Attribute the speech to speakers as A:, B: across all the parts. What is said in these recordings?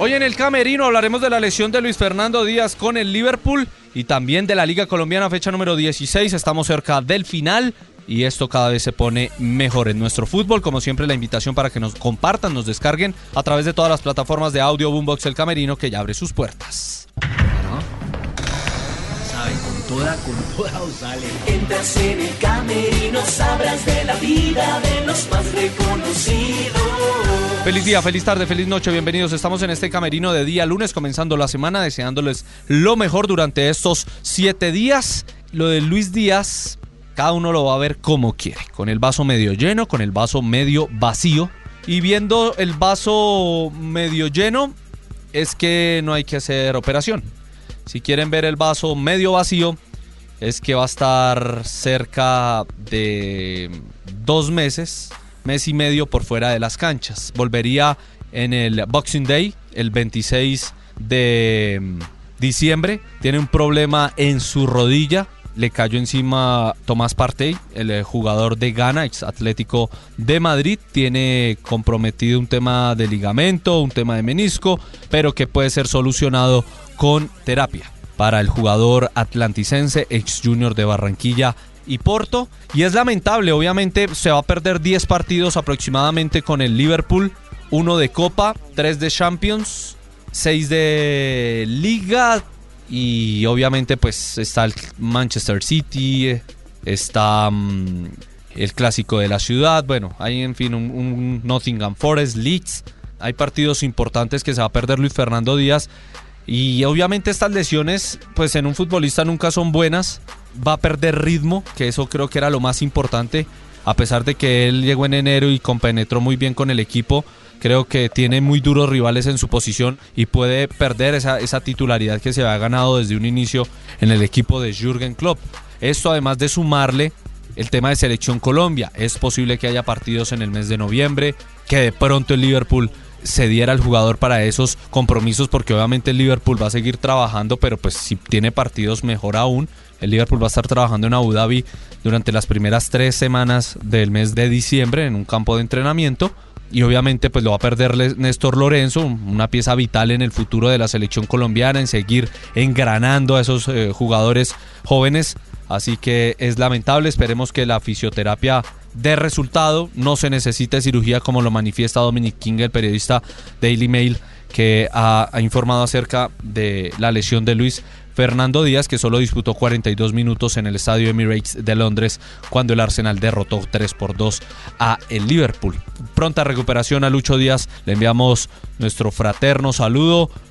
A: Hoy en el Camerino hablaremos de la lesión de Luis Fernando Díaz con el Liverpool y también de la Liga Colombiana fecha número 16. Estamos cerca del final y esto cada vez se pone mejor en nuestro fútbol. Como siempre, la invitación para que nos compartan, nos descarguen a través de todas las plataformas de audio Boombox El Camerino que ya abre sus puertas.
B: Toda, con toda sale.
C: Entras en el camerino, sabrás de la vida de los más reconocidos.
A: Feliz día, feliz tarde, feliz noche, bienvenidos. Estamos en este camerino de día lunes, comenzando la semana, deseándoles lo mejor durante estos siete días. Lo de Luis Díaz, cada uno lo va a ver como quiere, con el vaso medio lleno, con el vaso medio vacío. Y viendo el vaso medio lleno, es que no hay que hacer operación. Si quieren ver el vaso medio vacío, es que va a estar cerca de dos meses, mes y medio por fuera de las canchas. Volvería en el Boxing Day, el 26 de mm, diciembre. Tiene un problema en su rodilla. Le cayó encima Tomás Partey, el eh, jugador de Ghana, ex Atlético de Madrid. Tiene comprometido un tema de ligamento, un tema de menisco, pero que puede ser solucionado con terapia para el jugador atlanticense, ex junior de Barranquilla y Porto. Y es lamentable, obviamente se va a perder 10 partidos aproximadamente con el Liverpool, uno de Copa, 3 de Champions, 6 de Liga y obviamente pues está el Manchester City, está mm, el clásico de la ciudad, bueno, hay en fin un, un Nottingham Forest, Leeds, hay partidos importantes que se va a perder Luis Fernando Díaz y obviamente estas lesiones, pues en un futbolista nunca son buenas. Va a perder ritmo, que eso creo que era lo más importante. A pesar de que él llegó en enero y compenetró muy bien con el equipo, creo que tiene muy duros rivales en su posición y puede perder esa, esa titularidad que se había ganado desde un inicio en el equipo de Jürgen Klopp. Esto además de sumarle el tema de selección Colombia. Es posible que haya partidos en el mes de noviembre, que de pronto el Liverpool se diera al jugador para esos compromisos porque obviamente el Liverpool va a seguir trabajando, pero pues si tiene partidos mejor aún. El Liverpool va a estar trabajando en Abu Dhabi durante las primeras tres semanas del mes de diciembre en un campo de entrenamiento. Y obviamente pues lo va a perder Néstor Lorenzo, una pieza vital en el futuro de la selección colombiana, en seguir engranando a esos eh, jugadores jóvenes. Así que es lamentable, esperemos que la fisioterapia dé resultado, no se necesita cirugía como lo manifiesta Dominic King, el periodista Daily Mail, que ha, informado acerca de la lesión de Luis Fernando Díaz, que solo disputó 42 minutos en el estadio Emirates de Londres cuando el Arsenal derrotó 3 por 2 a el Liverpool. Pronta recuperación a Lucho Díaz, le enviamos nuestro fraterno saludo,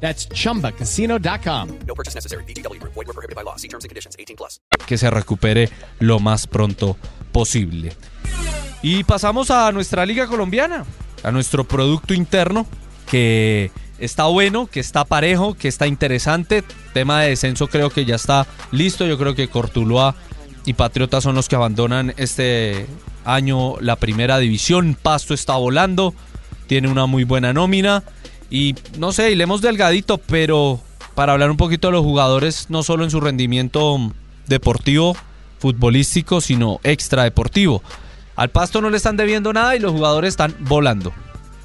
D: That's chumbacasino.com.
E: No purchase necessary. BGW. Void were prohibited by law. See terms and conditions. 18 plus.
A: que se recupere lo más pronto posible. Y pasamos a nuestra liga colombiana, a nuestro producto interno que está bueno, que está parejo, que está interesante. Tema de descenso creo que ya está listo. Yo creo que Cortuluá y Patriota son los que abandonan este año la primera división. Pasto está volando, tiene una muy buena nómina. Y no sé, hilemos delgadito, pero para hablar un poquito de los jugadores, no solo en su rendimiento deportivo, futbolístico, sino extradeportivo. Al Pasto no le están debiendo nada y los jugadores están volando.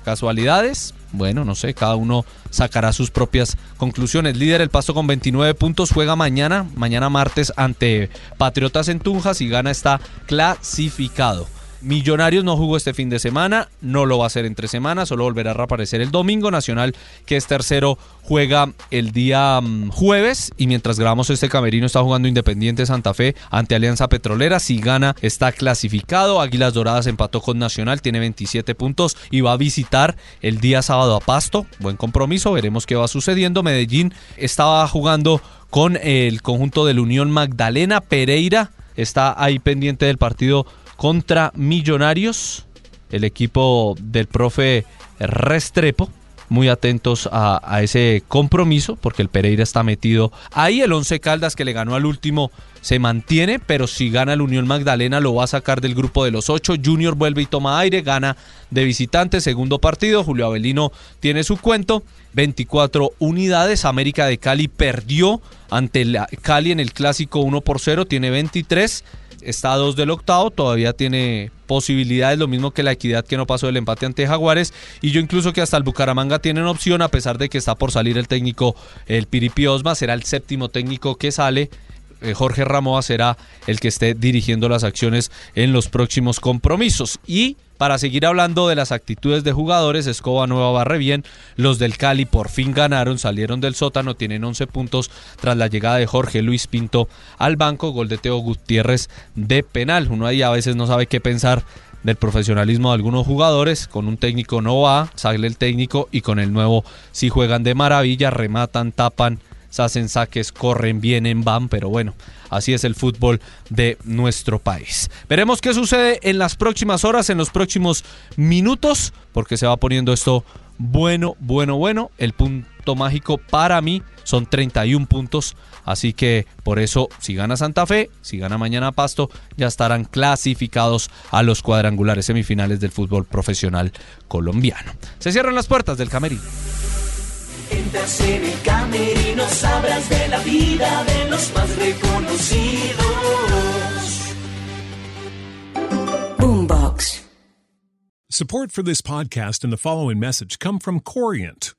A: ¿Casualidades? Bueno, no sé, cada uno sacará sus propias conclusiones. Líder el Pasto con 29 puntos, juega mañana, mañana martes ante Patriotas en Tunjas y gana está clasificado. Millonarios no jugó este fin de semana, no lo va a hacer entre semanas, solo volverá a reaparecer el domingo. Nacional, que es tercero, juega el día mm, jueves. Y mientras grabamos este camerino, está jugando Independiente Santa Fe ante Alianza Petrolera. Si gana, está clasificado. Águilas Doradas empató con Nacional, tiene 27 puntos y va a visitar el día sábado a Pasto. Buen compromiso, veremos qué va sucediendo. Medellín estaba jugando con el conjunto de la Unión Magdalena. Pereira está ahí pendiente del partido contra Millonarios, el equipo del profe Restrepo. Muy atentos a, ese compromiso porque el Pereira está metido ahí. El Once Caldas que le ganó al último se mantiene, pero si gana el Unión Magdalena lo va a sacar del grupo de los ocho. Junior vuelve y toma aire, gana de visitante, segundo partido. Julio Avelino tiene su cuento. 24 unidades. América de Cali perdió ante la Cali en el clásico 1 por 0, tiene 23 está a dos del octavo, todavía tiene posibilidades, lo mismo que la equidad que no pasó del empate ante Jaguares, y yo incluso que hasta el Bucaramanga tienen opción, a pesar de que está por salir el técnico, el Piripi Osma, será el séptimo técnico que sale. Jorge Ramoa será el que esté dirigiendo las acciones en los próximos compromisos. Y para seguir hablando de las actitudes de jugadores, Escoba Nueva barre bien. Los del Cali por fin ganaron, salieron del sótano, tienen 11 puntos tras la llegada de Jorge Luis Pinto al banco. Gol de Teo Gutiérrez de penal. Uno ahí a veces no sabe qué pensar del profesionalismo de algunos jugadores. Con un técnico no va, sale el técnico y con el nuevo sí juegan de maravilla, rematan, tapan se hacen saques, corren, vienen, van, pero bueno, así es el fútbol de nuestro país. Veremos qué sucede en las próximas horas, en los próximos minutos, porque se va poniendo esto bueno, bueno, bueno. El punto mágico para mí son 31 puntos. Así que por eso, si gana Santa Fe, si gana mañana Pasto, ya estarán clasificados a los cuadrangulares semifinales del fútbol profesional colombiano. Se cierran las puertas del camerino.
C: Entras en el camerino, sabrás de la vida de los más reconocidos.
F: Boombox.
G: Support for this podcast and the following message come from Corient.